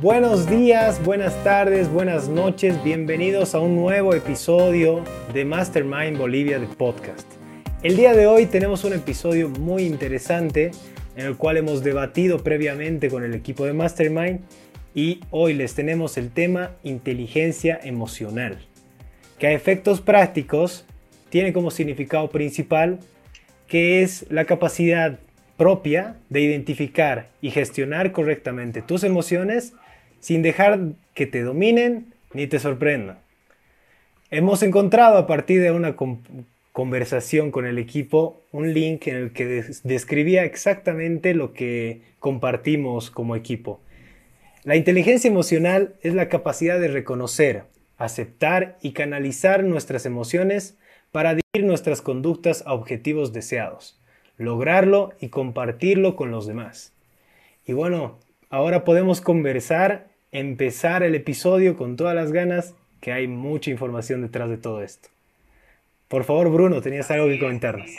Buenos días, buenas tardes, buenas noches, bienvenidos a un nuevo episodio de Mastermind Bolivia de podcast. El día de hoy tenemos un episodio muy interesante en el cual hemos debatido previamente con el equipo de Mastermind y hoy les tenemos el tema inteligencia emocional, que a efectos prácticos tiene como significado principal que es la capacidad propia de identificar y gestionar correctamente tus emociones sin dejar que te dominen ni te sorprendan. Hemos encontrado a partir de una conversación con el equipo un link en el que describía exactamente lo que compartimos como equipo. La inteligencia emocional es la capacidad de reconocer, aceptar y canalizar nuestras emociones para dirigir nuestras conductas a objetivos deseados, lograrlo y compartirlo con los demás. Y bueno, ahora podemos conversar, empezar el episodio con todas las ganas, que hay mucha información detrás de todo esto. Por favor, Bruno, tenías algo que comentarnos.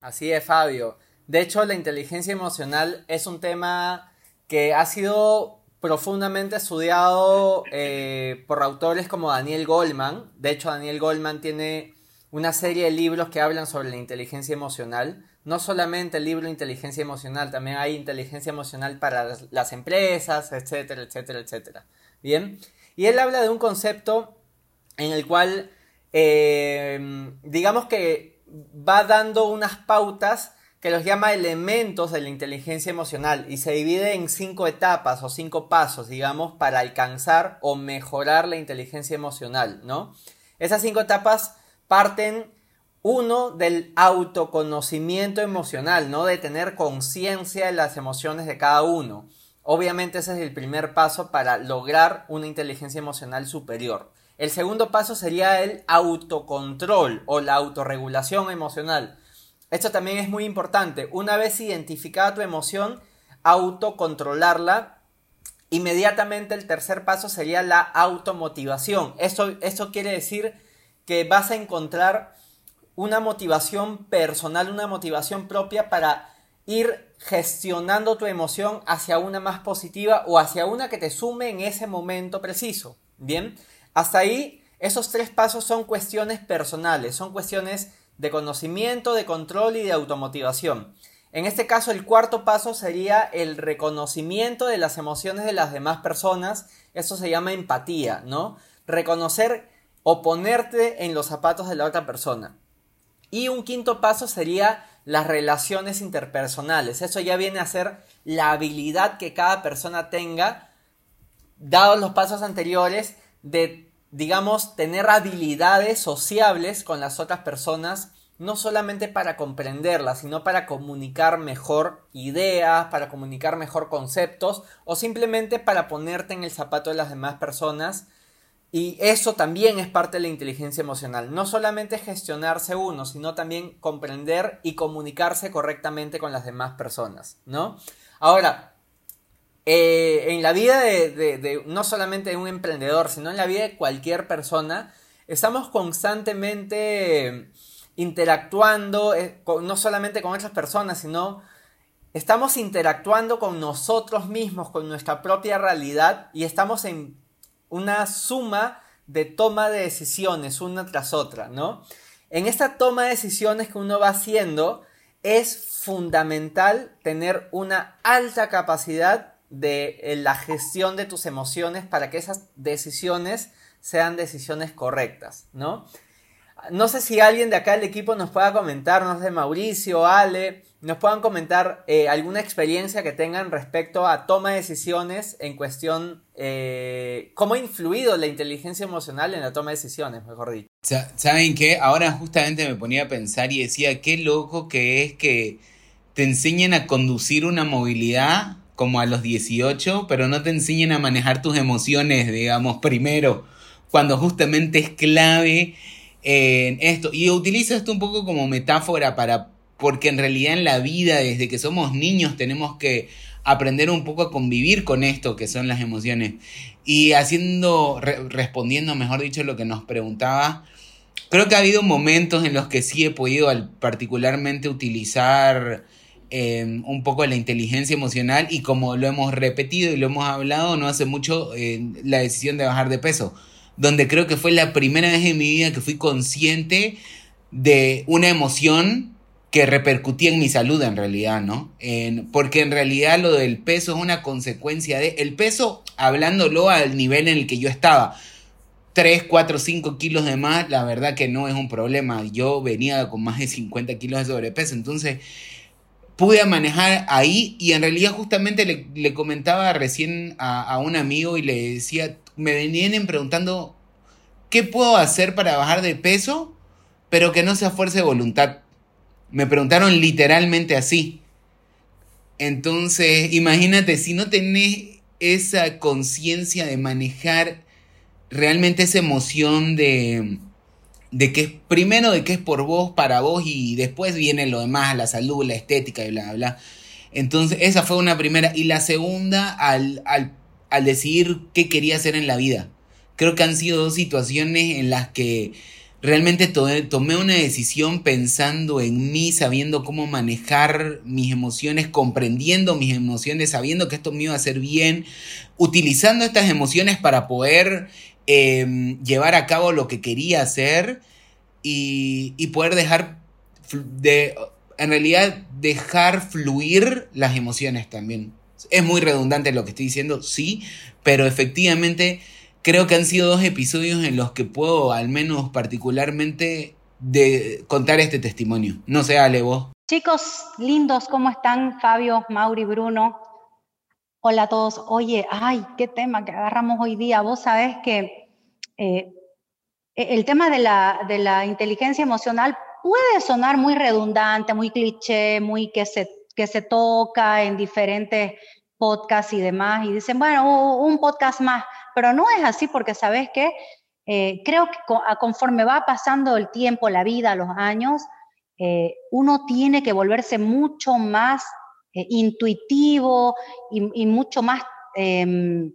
Así es, Fabio. De hecho, la inteligencia emocional es un tema que ha sido profundamente estudiado eh, por autores como Daniel Goldman. De hecho, Daniel Goldman tiene una serie de libros que hablan sobre la inteligencia emocional. No solamente el libro Inteligencia Emocional, también hay inteligencia emocional para las, empresas, etcétera, etcétera, etcétera. Bien. Y él habla de un concepto en el cual, eh, digamos que va dando unas pautas que los llama elementos de la inteligencia emocional y se divide en cinco etapas o cinco pasos, digamos, para alcanzar o mejorar la inteligencia emocional, ¿no? Esas cinco etapas parten, uno, del autoconocimiento emocional, ¿no? De tener conciencia de las emociones de cada uno. Obviamente ese es el primer paso para lograr una inteligencia emocional superior. El segundo paso sería el autocontrol o la autorregulación emocional esto también es muy importante. Una vez identificada tu emoción, autocontrolarla. Inmediatamente el tercer paso sería la automotivación. Esto, esto quiere decir que vas a encontrar una motivación personal, una motivación propia para ir gestionando tu emoción hacia una más positiva o hacia una que te sume en ese momento preciso. Bien, hasta ahí esos tres pasos son cuestiones personales, son cuestiones de conocimiento, de control y de automotivación. En este caso, el cuarto paso sería el reconocimiento de las emociones de las demás personas. Eso se llama empatía, ¿no? Reconocer o ponerte en los zapatos de la otra persona. Y un quinto paso sería las relaciones interpersonales. Eso ya viene a ser la habilidad que cada persona tenga, dados los pasos anteriores, de digamos, tener habilidades sociables con las otras personas, no solamente para comprenderlas, sino para comunicar mejor ideas, para comunicar mejor conceptos o simplemente para ponerte en el zapato de las demás personas. Y eso también es parte de la inteligencia emocional. No solamente gestionarse uno, sino también comprender y comunicarse correctamente con las demás personas, ¿no? Ahora, eh, en la vida de, no solamente de un emprendedor, sino en la vida de cualquier persona, estamos constantemente interactuando, eh, no solamente con otras personas, sino estamos interactuando con nosotros mismos, con nuestra propia realidad y estamos en una suma de toma de decisiones una tras otra, ¿no? En esta toma de decisiones que uno va haciendo es fundamental tener una alta capacidad de eh, la gestión de tus emociones para que esas decisiones sean decisiones correctas, ¿no? No sé si alguien de acá del equipo nos pueda comentar, no sé, Mauricio, Ale, nos puedan comentar eh, alguna experiencia que tengan respecto a toma de decisiones en cuestión, eh, cómo ha influido la inteligencia emocional en la toma de decisiones, mejor dicho. ¿Saben qué? Ahora justamente me ponía a pensar y decía, qué loco que es que te enseñen a conducir una movilidad como a los 18, pero no te enseñan a manejar tus emociones, digamos, primero, cuando justamente es clave en esto. Y utilizo esto un poco como metáfora para, porque en realidad en la vida, desde que somos niños, tenemos que aprender un poco a convivir con esto que son las emociones. Y haciendo, respondiendo, mejor dicho, lo que nos preguntaba, creo que ha habido momentos en los que sí he podido particularmente utilizar em, un poco la inteligencia emocional y como lo hemos repetido y lo hemos hablado no hace mucho, la decisión de bajar de peso, donde creo que fue la primera vez en mi vida que fui consciente de una emoción que repercutía en mi salud en realidad, ¿no? porque en realidad lo del peso es una consecuencia de... El peso, hablándolo al nivel en el que yo estaba, 3, 4, 5 kilos de más, la verdad que no es un problema. Yo venía con más de 50 kilos de sobrepeso, entonces pude manejar ahí y en realidad justamente le, comentaba recién a, a, un amigo y le decía, me venían preguntando, ¿qué puedo hacer para bajar de peso? Pero que no sea fuerza de voluntad. Me preguntaron literalmente así. Entonces, imagínate, si no tenés esa conciencia de manejar realmente esa emoción de, de que primero de que es por vos, para vos y después viene lo demás, la salud, la estética y bla, bla, bla. Entonces, esa fue una primera. Y la segunda, al, al, al decidir qué quería hacer en la vida. Creo que han sido dos situaciones en las que realmente tomé una decisión pensando en mí, sabiendo cómo manejar mis emociones, comprendiendo mis emociones, sabiendo que esto me iba a hacer bien, utilizando estas emociones para poder em, llevar a cabo lo que quería hacer y, y poder dejar de, en realidad, dejar fluir las emociones también. Es muy redundante lo que estoy diciendo, sí, pero efectivamente creo que han sido dos episodios en los que puedo, al menos particularmente, de contar este testimonio. No sé, Ale, vos. Chicos lindos, ¿cómo están? Fabio, Mauri, Bruno. Hola a todos. Oye, ay, qué tema que agarramos hoy día. Vos sabés que eh, el tema de la, de la inteligencia emocional puede sonar muy redundante, muy cliché, muy que se, que se toca en diferentes podcasts y demás. Y dicen, bueno, un podcast más pero no es así porque, ¿sabes qué? Eh, creo que conforme va pasando el tiempo, la vida, los años, eh, uno tiene que volverse mucho más eh, intuitivo y, mucho más em,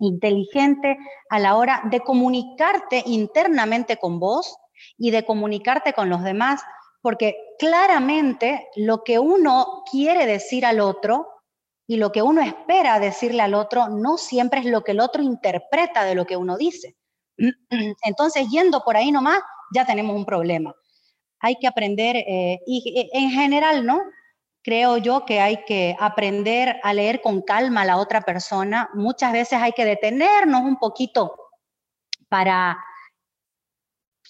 inteligente a la hora de comunicarte internamente con vos y de comunicarte con los demás, porque claramente lo que uno quiere decir al otro y lo que uno espera decirle al otro no siempre es lo que el otro interpreta de lo que uno dice. Entonces, yendo por ahí nomás, ya tenemos un problema. Hay que aprender, eh, y eh, en general, ¿no? Creo yo que hay que aprender a leer con calma a la otra persona. Muchas veces hay que detenernos un poquito para,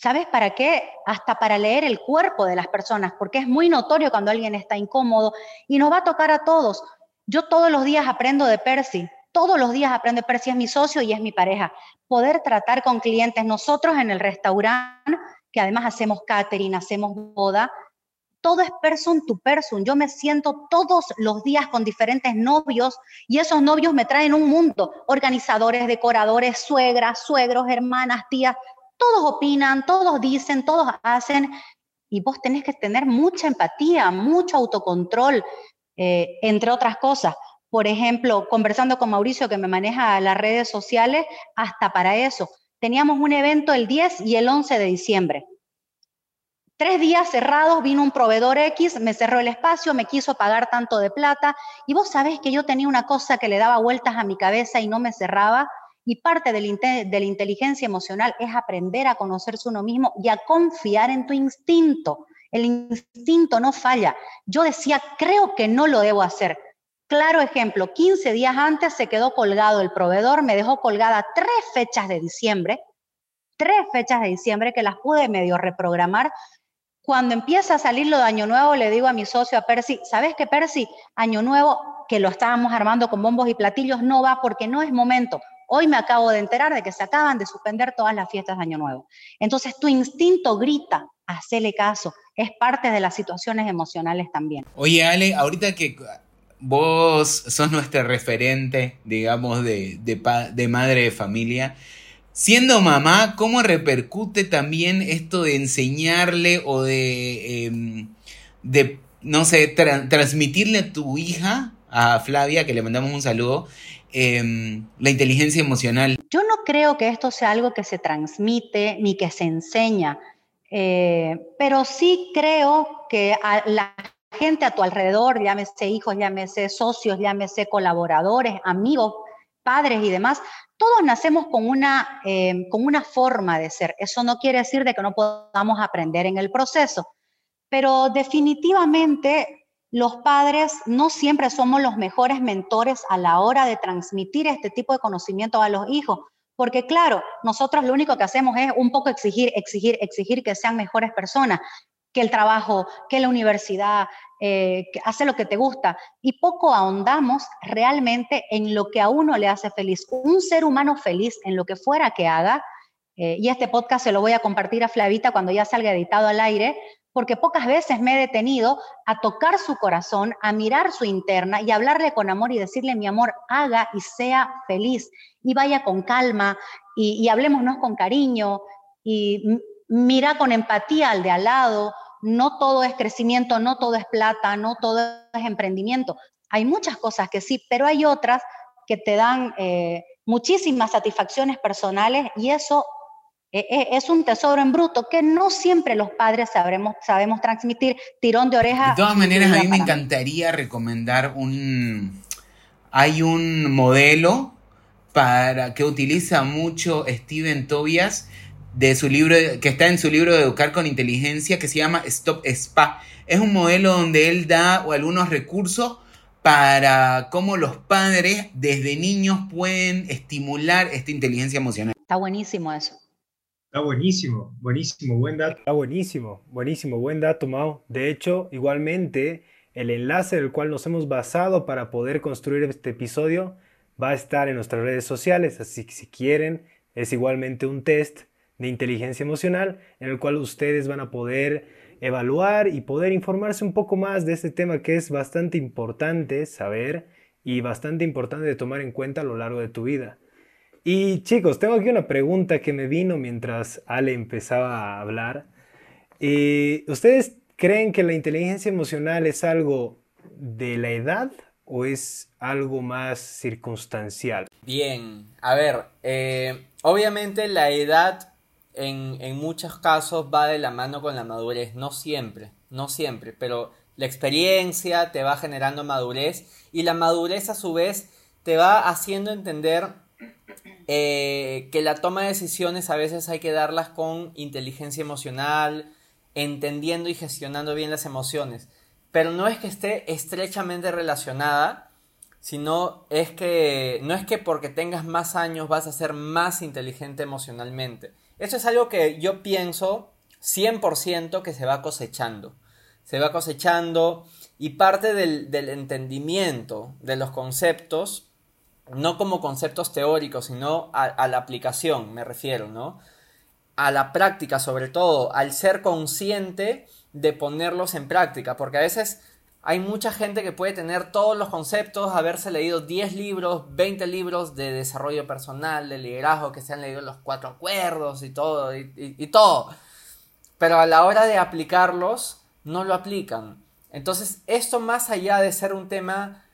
¿sabes para qué? Hasta para leer el cuerpo de las personas, porque es muy notorio cuando alguien está incómodo y nos va a tocar a todos. Yo todos los días aprendo de Percy, todos los días aprendo de Percy, es mi socio y es mi pareja. Poder tratar con clientes, nosotros en el restaurante, que además hacemos catering, hacemos boda, todo es person to person. Yo me siento todos los días con diferentes novios y esos novios me traen un mundo. Organizadores, decoradores, suegras, suegros, hermanas, tías, todos opinan, todos dicen, todos hacen. Y vos tenés que tener mucha empatía, mucho autocontrol, eh, entre otras cosas. Por ejemplo, conversando con Mauricio, que me maneja las redes sociales, hasta para eso. Teníamos un evento el 10 y el 11 de diciembre. Tres días cerrados, vino un proveedor X, me cerró el espacio, me quiso pagar tanto de plata. Y vos sabés que yo tenía una cosa que le daba vueltas a mi cabeza y no me cerraba. Y parte de la inteligencia emocional es aprender a conocerse uno mismo y a confiar en tu instinto. El instinto no falla. Yo decía, creo que no lo debo hacer. Claro ejemplo, 15 días antes se quedó colgado el proveedor, me dejó colgada tres fechas de diciembre, tres fechas de diciembre que las pude medio reprogramar. Cuando empieza a salir lo de Año Nuevo, le digo a mi socio, a Percy, ¿sabes qué, Percy? Año Nuevo, que lo estábamos armando con bombos y platillos, no va porque no es momento. Hoy me acabo de enterar de que se acaban de suspender todas las fiestas de Año Nuevo. Entonces tu instinto grita, hacele caso, es parte de las situaciones emocionales también. Oye, Ale, ahorita que vos sos nuestra referente, digamos, de, de, madre de familia, siendo mamá, ¿cómo repercute también esto de enseñarle o de, em, de no sé, transmitirle a tu hija, a Flavia, que le mandamos un saludo, em, la inteligencia emocional? Yo no creo que esto sea algo que se transmite ni que se enseña. Eh, pero sí creo que a la gente a tu alrededor, llámese hijos, llámese socios, llámese colaboradores, amigos, padres y demás, todos nacemos con una, eh, con una forma de ser. Eso no quiere decir de que no podamos aprender en el proceso, pero definitivamente los padres no siempre somos los mejores mentores a la hora de transmitir este tipo de conocimiento a los hijos, porque claro, nosotros lo único que hacemos es un poco exigir, exigir, exigir que sean mejores personas, que el trabajo, que la universidad, eh, que hace lo que te gusta. Y poco ahondamos realmente en lo que a uno le hace feliz. Un ser humano feliz en lo que fuera que haga, eh, y este podcast se lo voy a compartir a Flavita cuando ya salga editado al aire, porque pocas veces me he detenido a tocar su corazón, a mirar su interna y hablarle con amor y decirle, mi amor, haga y sea feliz y vaya con calma y, y hablémonos con cariño y mira con empatía al de al lado, no todo es crecimiento, no todo es plata, no todo es emprendimiento. Hay muchas cosas que sí, pero hay otras que te dan eh, muchísimas satisfacciones personales y eso es un tesoro en bruto que no siempre los padres sabremos, sabemos transmitir. Tirón de oreja. De todas maneras, a mí me encantaría recomendar un... Hay un modelo para que utiliza mucho Steven Tobias de su libro, que está en su libro de Educar con Inteligencia, que se llama Stop Spa. Es un modelo donde él da algunos recursos para cómo los padres desde niños pueden estimular esta inteligencia emocional. Está buenísimo eso. Está buenísimo, buenísimo, buen dato. Está buenísimo, buenísimo, buen dato, Mao. De hecho, igualmente, el enlace del cual nos hemos basado para poder construir este episodio va a estar en nuestras redes sociales, así que si quieren, es igualmente un test de inteligencia emocional en el cual ustedes van a poder evaluar y poder informarse un poco más de este tema que es bastante importante saber y bastante importante de tomar en cuenta a lo largo de tu vida. Y chicos, tengo aquí una pregunta que me vino mientras Ale empezaba a hablar. Eh, ¿Ustedes creen que la inteligencia emocional es algo de la edad o es algo más circunstancial? Bien, a ver, eh, obviamente la edad en, muchos casos va de la mano con la madurez, no siempre, no siempre, pero la experiencia te va generando madurez y la madurez a su vez te va haciendo entender eh, que la toma de decisiones a veces hay que darlas con inteligencia emocional, entendiendo y gestionando bien las emociones. Pero no es que esté estrechamente relacionada, sino es que no es que porque tengas más años vas a ser más inteligente emocionalmente. Esto es algo que yo pienso 100% que se va cosechando. Se va cosechando y parte del, entendimiento de los conceptos, no como conceptos teóricos, sino a, la aplicación, me refiero, ¿no? A la práctica sobre todo, al ser consciente de ponerlos en práctica, porque a veces hay mucha gente que puede tener todos los conceptos, haberse leído 10 libros, 20 libros de desarrollo personal, de liderazgo, que se han leído los cuatro acuerdos y todo, y, todo. Pero a la hora de aplicarlos, no lo aplican. Entonces, esto más allá de ser un tema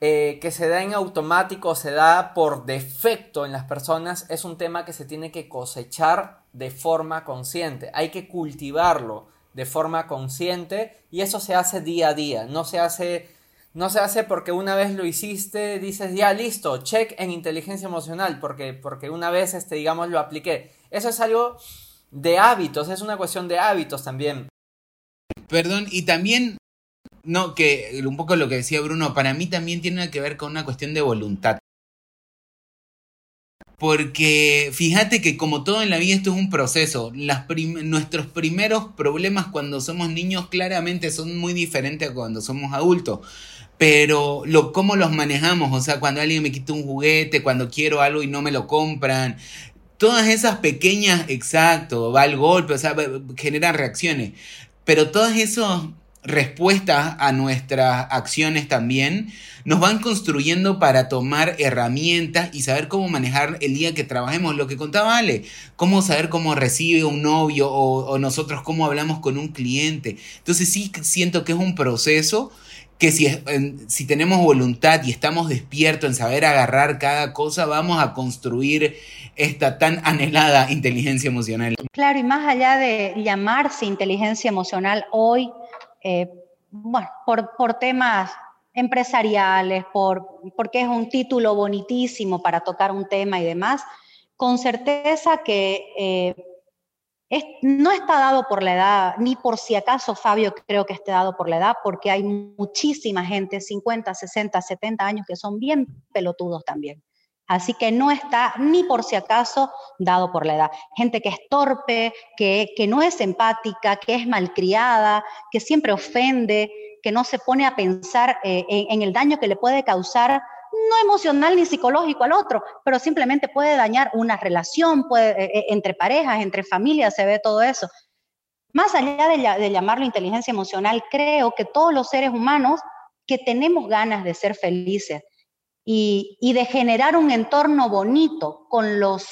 eh, que se da en automático, se da por defecto en las personas, es un tema que se tiene que cosechar de forma consciente. Hay que cultivarlo de forma consciente y eso se hace día a día, no se hace no se hace porque una vez lo hiciste, dices ya listo, check en inteligencia emocional, porque, porque una vez, este, digamos, lo apliqué. Eso es algo de hábitos, es una cuestión de hábitos también. Perdón, y también, no, que un poco lo que decía Bruno, para mí también tiene que ver con una cuestión de voluntad. Porque fíjate que como todo en la vida esto es un proceso. nuestros primeros problemas cuando somos niños claramente son muy diferentes a cuando somos adultos. Pero lo, cómo los manejamos, o sea, cuando alguien me quita un juguete, cuando quiero algo y no me lo compran, todas esas pequeñas, exacto, va el golpe, o sea, generan reacciones. Pero todas esas respuestas a nuestras acciones también nos van construyendo para tomar herramientas y saber cómo manejar el día que trabajemos. Lo que contaba Ale, cómo saber cómo recibe un novio o, nosotros cómo hablamos con un cliente. Entonces sí siento que es un proceso que si, si tenemos voluntad y estamos despiertos en saber agarrar cada cosa, vamos a construir esta tan anhelada inteligencia emocional. Claro, y más allá de llamarse inteligencia emocional, hoy eh, bueno, por, temas empresariales, por, porque es un título bonitísimo para tocar un tema y demás, con certeza que eh, no está dado por la edad, ni por si acaso Fabio creo que esté dado por la edad, porque hay muchísima gente, 50, 60, 70 años, que son bien pelotudos también. Así que no está ni por si acaso dado por la edad. Gente que es torpe, que, que no es empática, que es malcriada, que siempre ofende, que no se pone a pensar eh, en, el daño que le puede causar, no emocional ni psicológico al otro, pero simplemente puede dañar una relación puede, eh, eh, entre parejas, entre familias, se ve todo eso. Más allá de, llamarlo inteligencia emocional, creo que todos los seres humanos que tenemos ganas de ser felices y, de generar un entorno bonito con los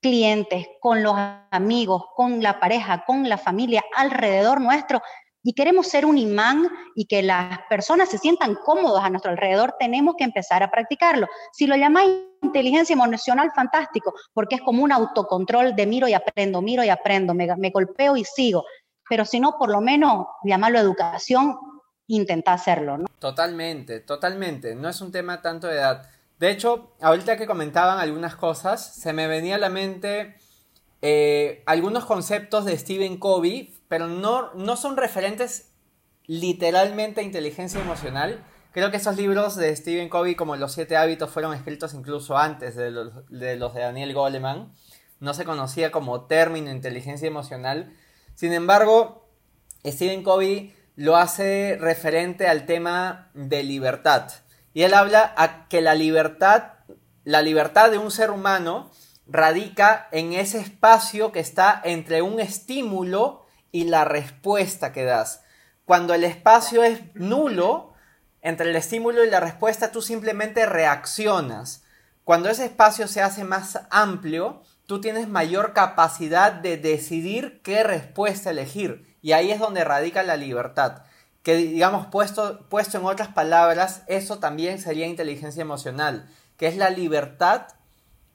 clientes, con los amigos, con la pareja, con la familia alrededor nuestro, y queremos ser un imán y que las personas se sientan cómodos a nuestro alrededor, tenemos que empezar a practicarlo. Si lo llamáis inteligencia emocional, fantástico, porque es como un autocontrol de miro y aprendo, miro y aprendo, me, golpeo y sigo. Pero si no, por lo menos llamarlo educación, intenta hacerlo. ¿no? Totalmente, totalmente. No es un tema tanto de edad. De hecho, ahorita que comentaban algunas cosas, se me venía a la mente eh, algunos conceptos de Stephen Covey pero no, no son referentes literalmente a inteligencia emocional. Creo que esos libros de Stephen Covey, como Los Siete Hábitos, fueron escritos incluso antes de los de, los de Daniel Goleman. No se conocía como término inteligencia emocional. Sin embargo, Stephen Covey lo hace referente al tema de libertad. Y él habla a que la libertad, la libertad de un ser humano radica en ese espacio que está entre un estímulo y la respuesta que das. Cuando el espacio es nulo, entre el estímulo y la respuesta, tú simplemente reaccionas. Cuando ese espacio se hace más amplio, tú tienes mayor capacidad de decidir qué respuesta elegir. Y ahí es donde radica la libertad. Que digamos, puesto, puesto en otras palabras, eso también sería inteligencia emocional, que es la libertad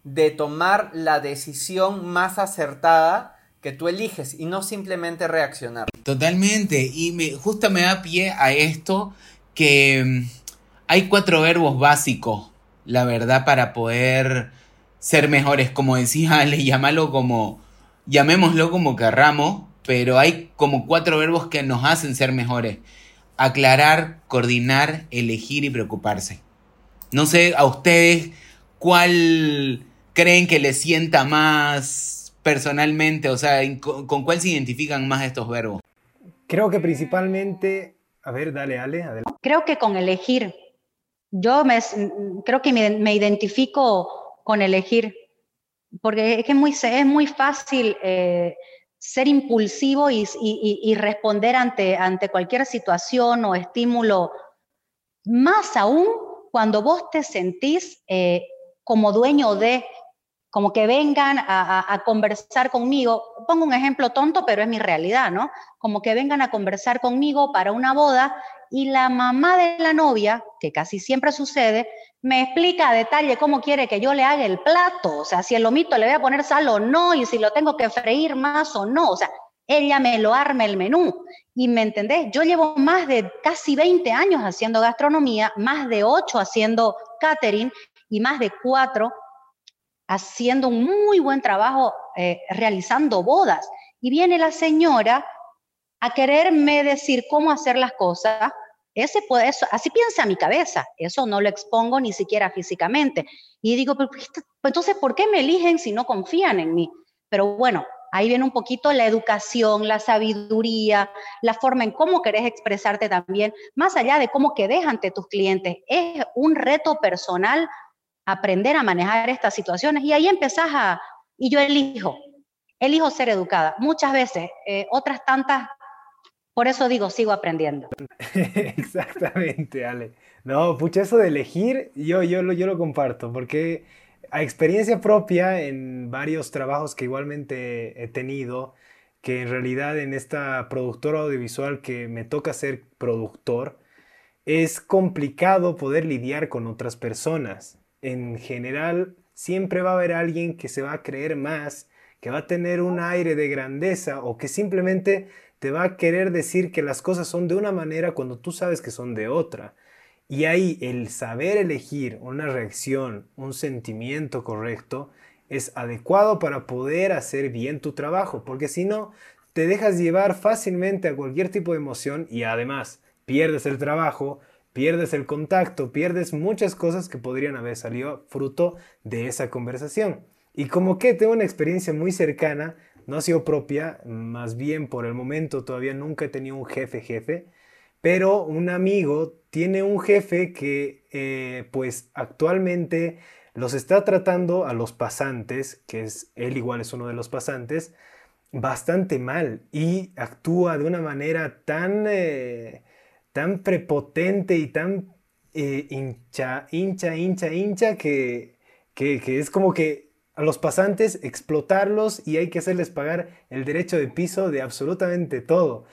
de tomar la decisión más acertada que tú eliges y no simplemente reaccionar. Totalmente, y me, justo me da pie a esto que mm, hay cuatro verbos básicos, la verdad, para poder ser mejores, como decía Ale, llamarlo como, llamémoslo como querramos, pero hay como cuatro verbos que nos hacen ser mejores. Aclarar, coordinar, elegir y preocuparse. No sé a ustedes cuál creen que les sienta más personalmente? O sea, ¿con, cuál se identifican más estos verbos? Creo que principalmente, a ver, dale, Ale, Creo que con elegir. Yo me, creo que me, identifico con elegir, porque es muy, es muy fácil eh, ser impulsivo y, responder ante, ante cualquier situación o estímulo, más aún cuando vos te sentís eh, como dueño de como que vengan a, conversar conmigo. Pongo un ejemplo tonto, pero es mi realidad, ¿no? Como que vengan a conversar conmigo para una boda y la mamá de la novia, que casi siempre sucede, me explica a detalle cómo quiere que yo le haga el plato, o sea, si el lomito le voy a poner sal o no, y si lo tengo que freír más o no, o sea, ella me lo arma el menú. Y me entendés, yo llevo más de casi 20 años haciendo gastronomía, más de 8 haciendo catering y más de 4 haciendo un muy buen trabajo eh, realizando bodas. Y viene la señora a quererme decir cómo hacer las cosas. Ese puede, eso, así piensa mi cabeza, eso no lo expongo ni siquiera físicamente. Y digo, pero, pues entonces, ¿por qué me eligen si no confían en mí? Pero bueno, ahí viene un poquito la educación, la sabiduría, la forma en cómo querés expresarte también, más allá de cómo quedes ante tus clientes. Es un reto personal aprender a manejar estas situaciones y ahí empezás a, y yo elijo, elijo ser educada. Muchas veces, eh, otras tantas, por eso digo, sigo aprendiendo. Exactamente, Ale. No, pucha, eso de elegir, yo, yo, yo lo comparto, porque a experiencia propia en varios trabajos que igualmente he tenido, que en realidad en esta productora audiovisual que me toca ser productor, es complicado poder lidiar con otras personas en general siempre va a haber alguien que se va a creer más, que va a tener un aire de grandeza o que simplemente te va a querer decir que las cosas son de una manera cuando tú sabes que son de otra. Y ahí el saber elegir una reacción, un sentimiento correcto, es adecuado para poder hacer bien tu trabajo, porque si no, te dejas llevar fácilmente a cualquier tipo de emoción y además pierdes el trabajo, pierdes el contacto, pierdes muchas cosas que podrían haber salido fruto de esa conversación. Y como que tengo una experiencia muy cercana, no ha sido propia, más bien por el momento todavía nunca he tenido un jefe jefe, pero un amigo tiene un jefe que eh, pues actualmente los está tratando a los pasantes, que es él igual es uno de los pasantes, bastante mal y actúa de una manera tan, eh, tan prepotente y tan eh, hincha, hincha, hincha, hincha que, que, que es como que a los pasantes explotarlos y hay que hacerles pagar el derecho de piso de absolutamente todo.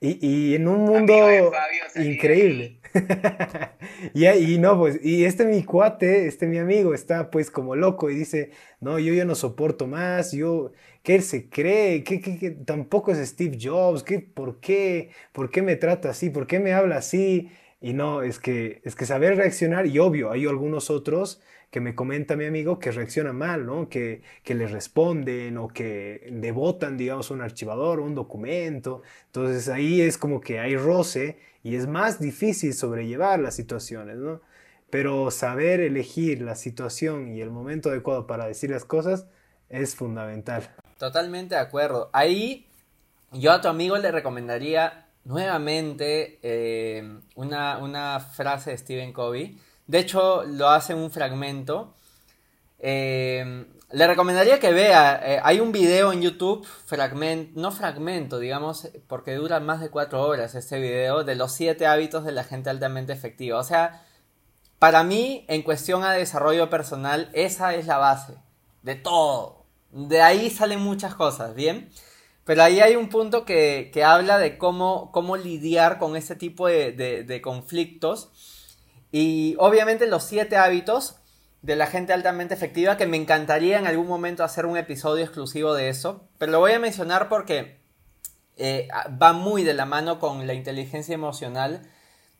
Y, y en un mundo increíble. y, y, no, pues, y este mi cuate, este mi amigo, está pues como loco y dice, no, yo ya no soporto más, yo, ¿qué él se cree? ¿Qué, qué, tampoco es Steve Jobs? ¿Qué, ¿Por qué? ¿Por qué me trata así? ¿Por qué me habla así? Y no, es que, es que saber reaccionar, y obvio, hay algunos otros que me comenta mi amigo que reacciona mal, ¿no? Que, que le responden o que debotan, digamos, un archivador, un documento. Entonces ahí es como que hay roce y es más difícil sobrellevar las situaciones, ¿no? Pero saber elegir la situación y el momento adecuado para decir las cosas es fundamental. Totalmente de acuerdo. Ahí yo a tu amigo le recomendaría nuevamente eh, una, una, frase de Stephen Covey de hecho, lo hace un fragmento. Eh, le recomendaría que vea, eh, hay un video en YouTube, no fragmento, digamos, porque dura más de cuatro horas este video, de los siete hábitos de la gente altamente efectiva. O sea, para mí, en cuestión a desarrollo personal, esa es la base de todo. De ahí salen muchas cosas, ¿bien? Pero ahí hay un punto que, habla de cómo, cómo lidiar con ese tipo de, de conflictos y obviamente los siete hábitos de la gente altamente efectiva, que me encantaría en algún momento hacer un episodio exclusivo de eso, pero lo voy a mencionar porque eh, va muy de la mano con la inteligencia emocional,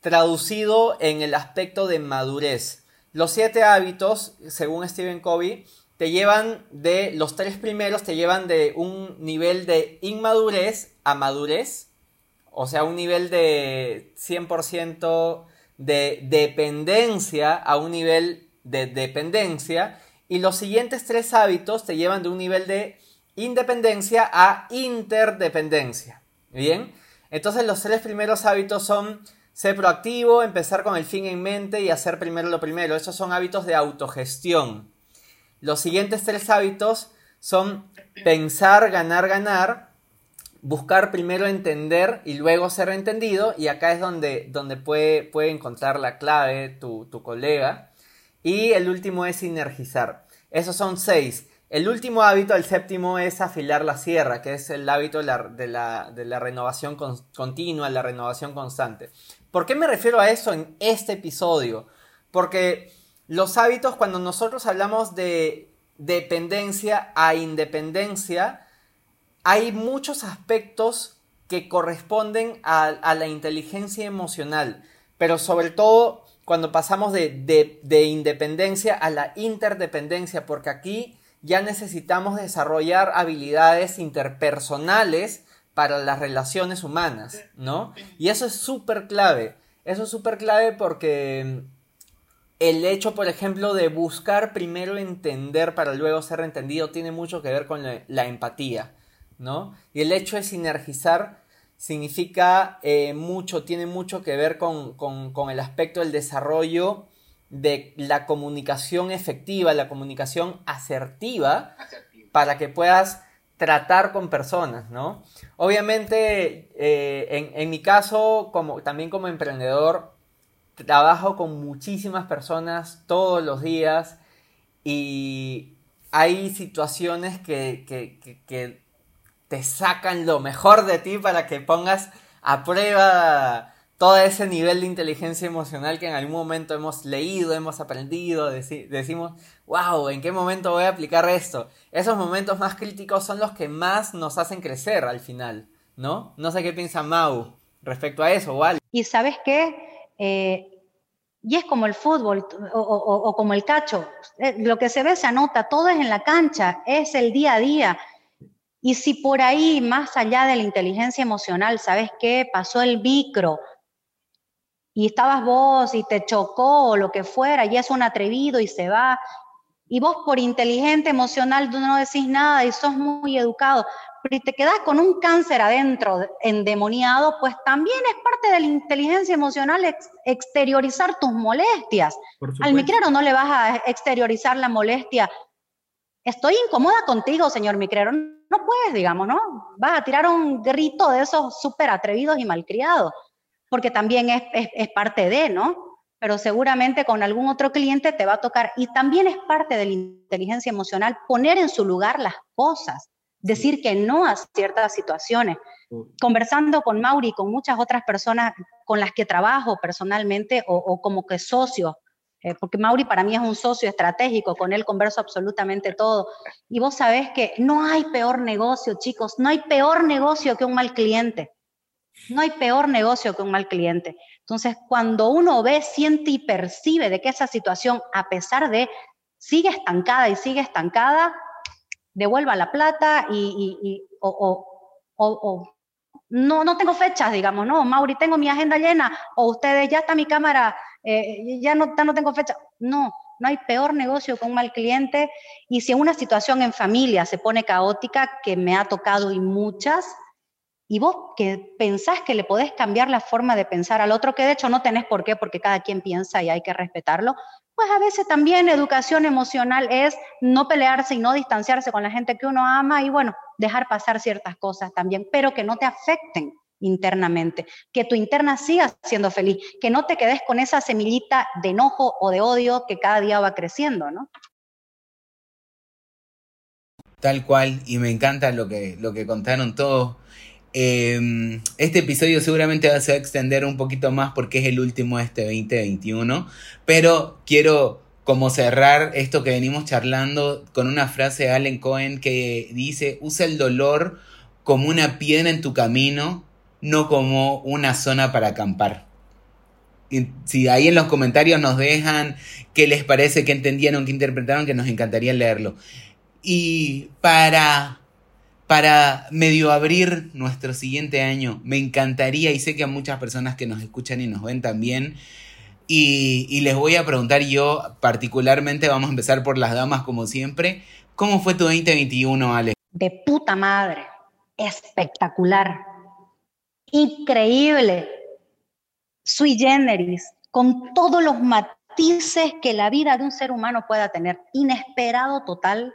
traducido en el aspecto de madurez. Los siete hábitos, según Stephen Covey, te llevan de, los tres primeros te llevan de un nivel de inmadurez a madurez, o sea, un nivel de 100% de dependencia a un nivel de dependencia y los siguientes tres hábitos te llevan de un nivel de independencia a interdependencia. Bien, entonces los tres primeros hábitos son ser proactivo, empezar con el fin en mente y hacer primero lo primero. Esos son hábitos de autogestión. Los siguientes tres hábitos son pensar, ganar, ganar buscar primero entender y luego ser entendido, y acá es donde, donde puede, puede encontrar la clave tu, tu colega. Y el último es sinergizar. Esos son seis. El último hábito, el séptimo, es afilar la sierra, que es el hábito de la, de la, renovación continua, la renovación constante. ¿Por qué me refiero a eso en este episodio? Porque los hábitos, cuando nosotros hablamos de dependencia a independencia, hay muchos aspectos que corresponden a, la inteligencia emocional, pero sobre todo cuando pasamos de, independencia a la interdependencia, porque aquí ya necesitamos desarrollar habilidades interpersonales para las relaciones humanas, ¿no? Y eso es súper clave. Eso es súper clave porque el hecho, por ejemplo, de buscar primero entender para luego ser entendido tiene mucho que ver con la empatía. ¿No? Y el hecho de sinergizar significa eh, mucho, tiene mucho que ver con, el aspecto del desarrollo de la comunicación efectiva, la comunicación asertiva, para que puedas tratar con personas, ¿no? Obviamente, eh, en, en, mi caso, como, también como emprendedor, trabajo con muchísimas personas todos los días y hay situaciones que, que te sacan lo mejor de ti para que pongas a prueba todo ese nivel de inteligencia emocional que en algún momento hemos leído, hemos aprendido, decimos, wow, ¿en qué momento voy a aplicar esto? Esos momentos más críticos son los que más nos hacen crecer al final, ¿no? No sé qué piensa Mau respecto a eso, ¿vale? Y sabes qué, eh, y es como el fútbol o, como el cacho, eh, lo que se ve se anota, todo es en la cancha, es el día a día. Y si por ahí, más allá de la inteligencia emocional, ¿sabes qué? Pasó el micro y estabas vos y te chocó o lo que fuera, y es un atrevido y se va, y vos por inteligente emocional no decís nada y sos muy educado, pero te quedas con un cáncer adentro endemoniado, pues también es parte de la inteligencia emocional exteriorizar tus molestias. Al micrero no le vas a exteriorizar la molestia. Estoy incómoda contigo, señor micrero. No puedes, digamos, ¿no? Vas a tirar un grito de esos súper atrevidos y malcriados, porque también es, es parte de, ¿no? pero seguramente con algún otro cliente te va a tocar. Y también es parte de la inteligencia emocional poner en su lugar las cosas decir que no a ciertas situaciones. Conversando con Mauri y con muchas otras personas con las que trabajo personalmente o, como que socio, eh, porque Mauri para mí es un socio estratégico, con él converso absolutamente todo. Y vos sabés que no hay peor negocio, chicos, no hay peor negocio que un mal cliente. No hay peor negocio que un mal cliente. Entonces, cuando uno ve, siente y percibe de que esa situación, a pesar de sigue estancada y sigue estancada, devuelva la plata y, o, no, no tengo fechas, digamos, no, Mauri, tengo mi agenda llena, o ustedes, ya está mi cámara, eh, ya, no, ya no tengo fecha. No, no hay peor negocio que un mal cliente. Y si una situación en familia se pone caótica, que me ha tocado y muchas, y vos que pensás que le podés cambiar la forma de pensar al otro, que de hecho no tenés por qué, porque cada quien piensa y hay que respetarlo, pues a veces también educación emocional es no pelearse y no distanciarse con la gente que uno ama y bueno, dejar pasar ciertas cosas también, pero que no te afecten internamente, que tu interna siga siendo feliz, que no te quedes con esa semillita de enojo o de odio que cada día va creciendo, ¿no? Tal cual, y me encanta lo que, lo que contaron todos. Em, este episodio seguramente va a extender un poquito más porque es el último de este 2021, pero quiero como cerrar esto que venimos charlando con una frase de Allen Cohen que dice, usa el dolor como una piedra en tu camino, no como una zona para acampar. Y si ahí en los comentarios nos dejan qué les parece, qué entendieron, qué interpretaron, que nos encantaría leerlo. Y para para medio abrir nuestro siguiente año. Me encantaría y sé que a muchas personas que nos escuchan y nos ven también. Y, les voy a preguntar yo, particularmente, vamos a empezar por las damas como siempre. ¿Cómo fue tu 2021, Ale? De puta madre. Espectacular. Increíble. Sui generis. Con todos los matices que la vida de un ser humano pueda tener. Inesperado total.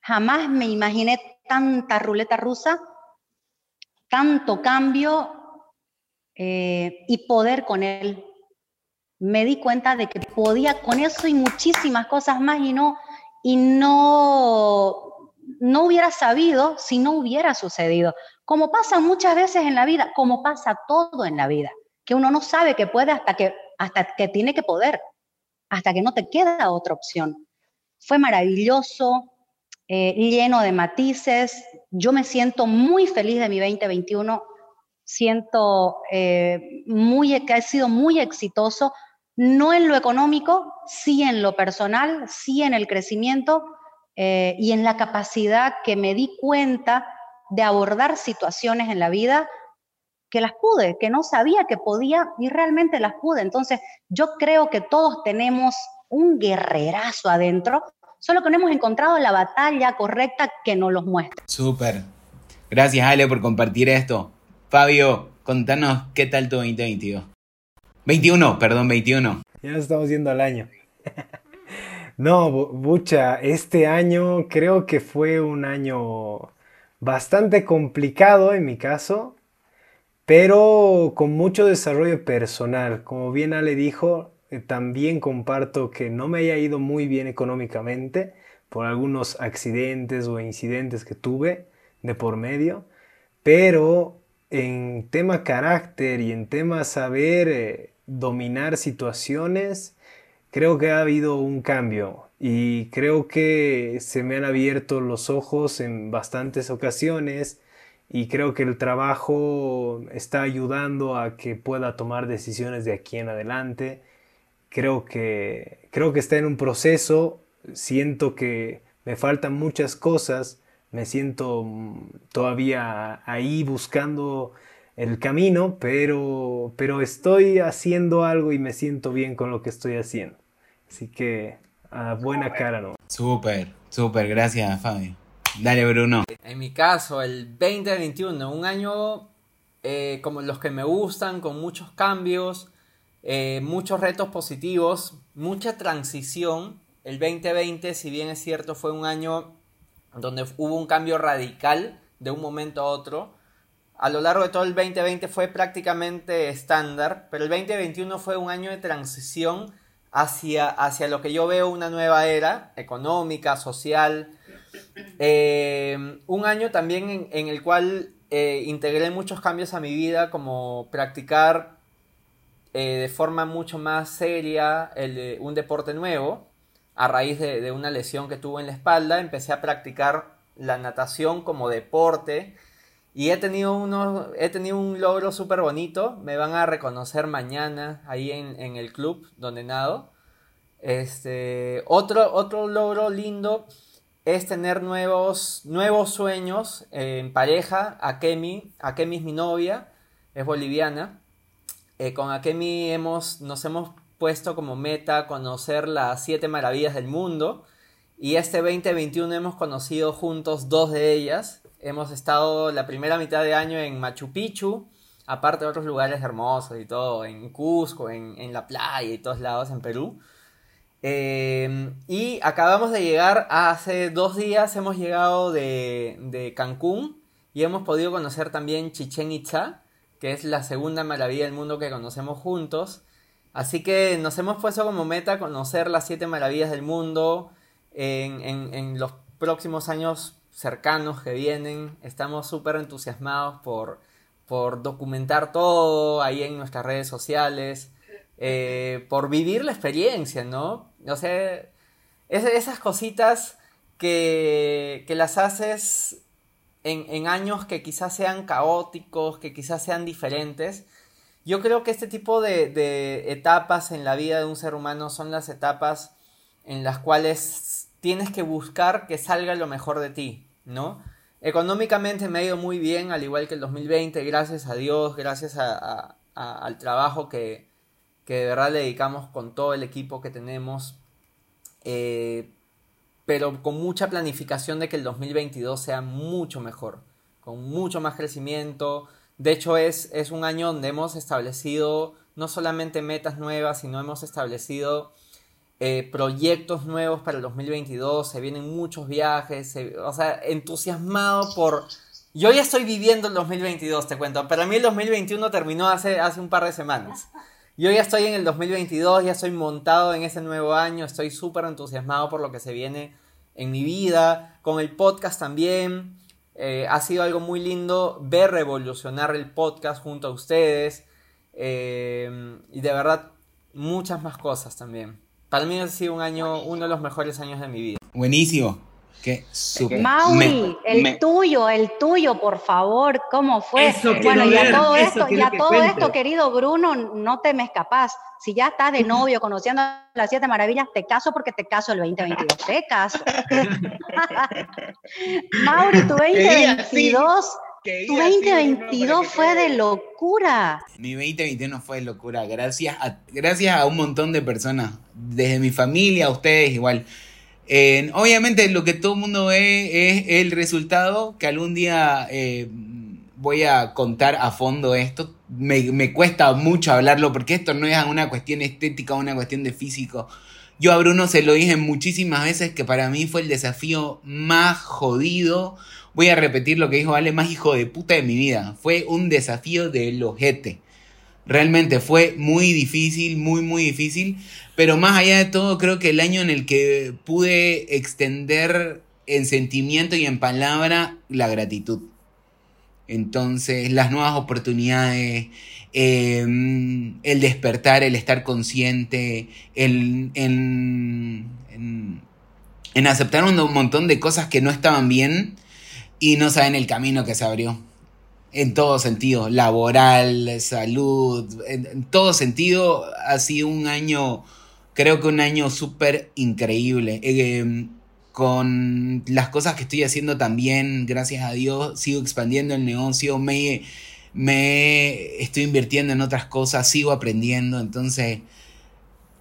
Jamás me imaginé tanta ruleta rusa, tanto cambio eh, y poder con él. Me di cuenta de que podía con eso y muchísimas cosas más y no, y no, no hubiera sabido si no hubiera sucedido. Como pasa muchas veces en la vida, como pasa todo en la vida, que uno no sabe que puede hasta que, hasta que tiene que poder, hasta que no te queda otra opción. Fue maravilloso, eh, lleno de matices. Yo me siento muy feliz de mi 2021, siento eh, muy, que ha sido muy exitoso, no en lo económico, sí en lo personal, sí en el crecimiento eh, y en la capacidad que me di cuenta de abordar situaciones en la vida que las pude, que no sabía que podía y realmente las pude. Entonces, yo creo que todos tenemos un guerrerazo adentro solo que no hemos encontrado la batalla correcta que nos los muestre. Súper. Gracias, Ale, por compartir esto. Fabio, contanos qué tal tu 2022. 21, perdón, 21. Ya nos estamos yendo al año. no, Bucha, este año creo que fue un año bastante complicado en mi caso, pero con mucho desarrollo personal. Como bien Ale dijo, eh, también comparto que no me haya ido muy bien económicamente por algunos accidentes o incidentes que tuve de por medio, pero en tema carácter y en tema saber eh, dominar situaciones, creo que ha habido un cambio y creo que se me han abierto los ojos en bastantes ocasiones y creo que el trabajo está ayudando a que pueda tomar decisiones de aquí en adelante. Creo que, creo que está en un proceso, siento que me faltan muchas cosas, me siento mm, todavía ahí buscando el camino, pero, pero estoy haciendo algo y me siento bien con lo que estoy haciendo. Así que a buena cara, ¿no? Súper, súper, gracias Fabio. Dale, Bruno. En mi caso, el 2021, un año eh, como los que me gustan, con muchos cambios, eh, muchos retos positivos, mucha transición. El 2020, si bien es cierto, fue un año donde hubo un cambio radical de un momento a otro. A lo largo de todo el 2020 fue prácticamente estándar, pero el 2021 fue un año de transición hacia, hacia lo que yo veo una nueva era económica, social, eh, un año también en, el cual eh, integré muchos cambios a mi vida, como practicar eh, de forma mucho más seria un deporte nuevo. A raíz de, una lesión que tuve en la espalda, empecé a practicar la natación como deporte. Y he tenido, he tenido un logro súper bonito. Me van a reconocer mañana ahí en, en el club donde nado. Este, otro, otro logro lindo es tener nuevos, nuevos sueños en pareja. Akemi, Akemi es mi novia, es boliviana. Eh, con Akemi hemos, nos hemos puesto como meta conocer las siete maravillas del mundo. Y este 2021 hemos conocido juntos dos de ellas. Hemos estado la primera mitad de año en Machu Picchu, aparte de otros lugares hermosos y todo, en Cusco, en, en la playa y todos lados en Perú. Em, y acabamos de llegar, hace dos días hemos llegado de, Cancún y hemos podido conocer también Chichen Itza, que es la segunda maravilla del mundo que conocemos juntos. Así que nos hemos puesto como meta conocer las siete maravillas del mundo en, en los próximos años cercanos que vienen. Estamos súper entusiasmados por, por documentar todo ahí en nuestras redes sociales. Eh, por vivir la experiencia, ¿no? O sea, esas cositas que, que las haces en, años que quizás sean caóticos, que quizás sean diferentes. Yo creo que este tipo de, de etapas en la vida de un ser humano son las etapas en las cuales tienes que buscar que salga lo mejor de ti, ¿no? Económicamente me ha ido muy bien, al igual que el 2020, gracias a Dios, gracias al trabajo que, que de verdad le dedicamos con todo el equipo que tenemos, eh, pero con mucha planificación de que el 2022 sea mucho mejor, con mucho más crecimiento. De hecho, es, es un año donde hemos establecido no solamente metas nuevas, sino hemos establecido eh, proyectos nuevos para el 2022, se vienen muchos viajes, o sea, entusiasmado por... Yo ya estoy viviendo el 2022, te cuento. Para mí el 2021 terminó hace, hace un par de semanas. Yo ya estoy en el 2022, ya estoy montado en ese nuevo año, estoy súper entusiasmado por lo que se viene en mi vida, con el podcast también. Eh, ha sido algo muy lindo ver revolucionar el podcast junto a ustedes. Eh, y de verdad, muchas más cosas también. Para mí ha sido un año, uno de los mejores años de mi vida. Buenísimo. Qué Mauri, el tuyo, el tuyo, por favor, ¿cómo fue? bueno, ya todo esto, ya todo esto, querido Bruno, no te me escapas. Si ya estás de novio, conociendo las siete maravillas, te caso porque te caso el 2022. Te caso. Mauri, tu 2022. Tu 2022 fue de locura. Mi 2021 fue de locura, gracias a, gracias a un montón de personas, desde mi familia, a ustedes igual obviamente lo que todo el mundo ve es el resultado, que algún día eh, voy a contar a fondo esto. Me, cuesta mucho hablarlo porque esto no es una cuestión estética, una cuestión de físico. Yo a Bruno se lo dije muchísimas veces que para mí fue el desafío más jodido. Voy a repetir lo que dijo Ale, más hijo de puta de mi vida. Fue un desafío del ojete. Realmente fue muy difícil, muy, muy difícil. Pero más allá de todo, creo que el año en el que pude extender en sentimiento y en palabra la gratitud. Entonces, las nuevas oportunidades, em, el despertar, el estar consciente, el, en, en, aceptar un montón de cosas que no estaban bien y no saben el camino que se abrió. En todo sentido, laboral, salud, en, todo sentido ha sido un año, creo que un año súper increíble. Eh, con las cosas que estoy haciendo también, gracias a Dios, sigo expandiendo el negocio, me, me estoy invirtiendo en otras cosas, sigo aprendiendo, entonces,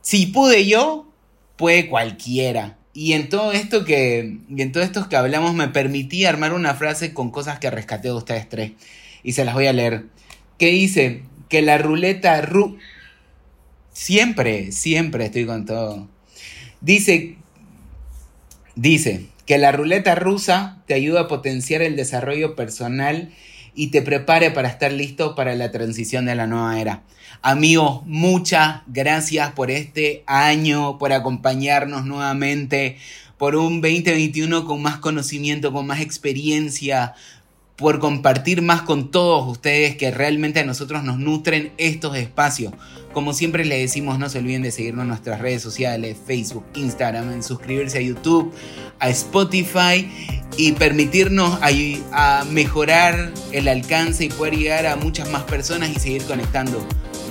si pude yo, puede cualquiera. Y en todo esto que, en todo esto que hablamos, me permití armar una frase con cosas que rescaté de ustedes tres. Y se las voy a leer. Que dice que la ruleta ru siempre, siempre estoy con todo. Dice, dice que la ruleta rusa te ayuda a potenciar el desarrollo personal y te prepare para estar listo para la transición de la nueva era. Amigos, muchas gracias por este año, por acompañarnos nuevamente, por un 2021 con más conocimiento, con más experiencia, por compartir más con todos ustedes que realmente a nosotros nos nutren estos espacios. Como siempre les decimos, no se olviden de seguirnos en nuestras redes sociales, Facebook, Instagram, en suscribirse a YouTube, a Spotify y permitirnos a, a mejorar el alcance y poder llegar a muchas más personas y seguir conectando.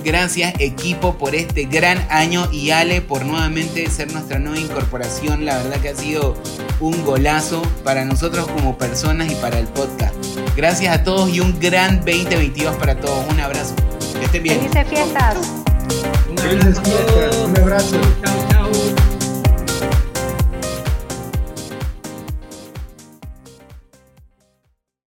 Gracias equipo por este gran año y Ale por nuevamente ser nuestra nueva incorporación. La verdad que ha sido un golazo para nosotros como personas y para el podcast. Gracias a todos y un gran 2022 para todos. Un abrazo. Que estén bien. Felices fiestas. Un abrazo. Un abrazo.